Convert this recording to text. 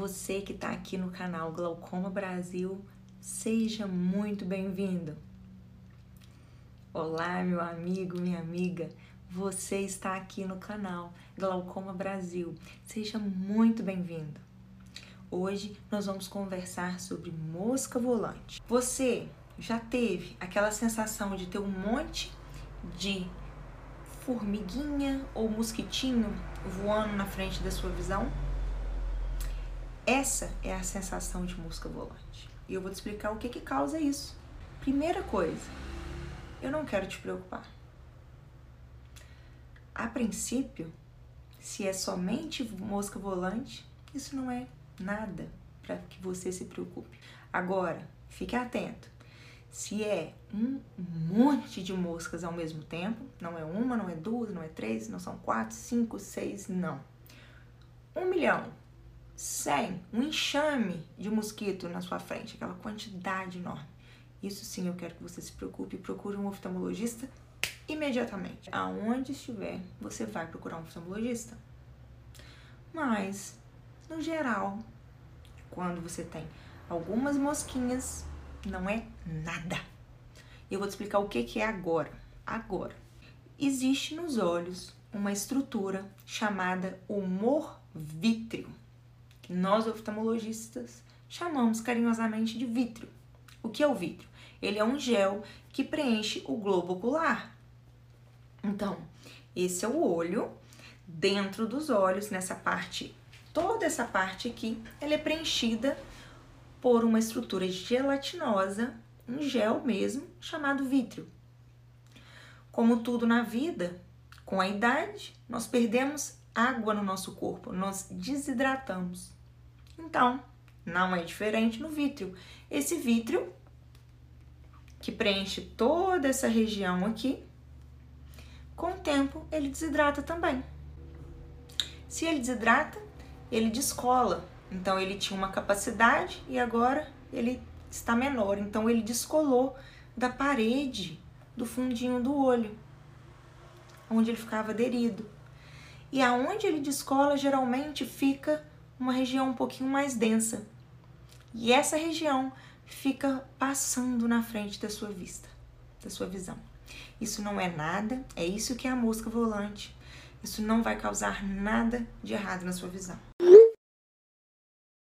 Você que está aqui no canal Glaucoma Brasil, seja muito bem-vindo. Olá, meu amigo, minha amiga. Você está aqui no canal Glaucoma Brasil. Seja muito bem-vindo. Hoje nós vamos conversar sobre mosca volante. Você já teve aquela sensação de ter um monte de formiguinha ou mosquitinho voando na frente da sua visão? Essa é a sensação de mosca volante. E eu vou te explicar o que, que causa isso. Primeira coisa, eu não quero te preocupar. A princípio, se é somente mosca volante, isso não é nada para que você se preocupe. Agora, fique atento. Se é um monte de moscas ao mesmo tempo, não é uma, não é duas, não é três, não são quatro, cinco, seis, não. Um milhão, cem, um enxame de mosquito na sua frente, aquela quantidade enorme. Isso sim eu quero que você se preocupe e procure um oftalmologista imediatamente. Aonde estiver, você vai procurar um oftalmologista. Mas, no geral, quando você tem algumas mosquinhas não é nada. Eu vou te explicar o que, que é agora. Agora, existe nos olhos uma estrutura chamada humor vítreo, que nós oftalmologistas chamamos carinhosamente de vítreo. O que é o vítreo? Ele é um gel que preenche o globo ocular. Então, esse é o olho. Dentro dos olhos, nessa parte, toda essa parte aqui, ela é preenchida por uma estrutura gelatinosa, um gel mesmo, chamado vítreo. Como tudo na vida, com a idade, nós perdemos água no nosso corpo, nós desidratamos. Então, não é diferente no vítreo. Esse vítreo, que preenche toda essa região aqui, com o tempo ele desidrata também. Se ele desidrata, ele descola então ele tinha uma capacidade e agora ele está menor. Então ele descolou da parede do fundinho do olho, onde ele ficava aderido. E aonde ele descola, geralmente fica uma região um pouquinho mais densa. E essa região fica passando na frente da sua vista, da sua visão. Isso não é nada, é isso que é a mosca volante. Isso não vai causar nada de errado na sua visão.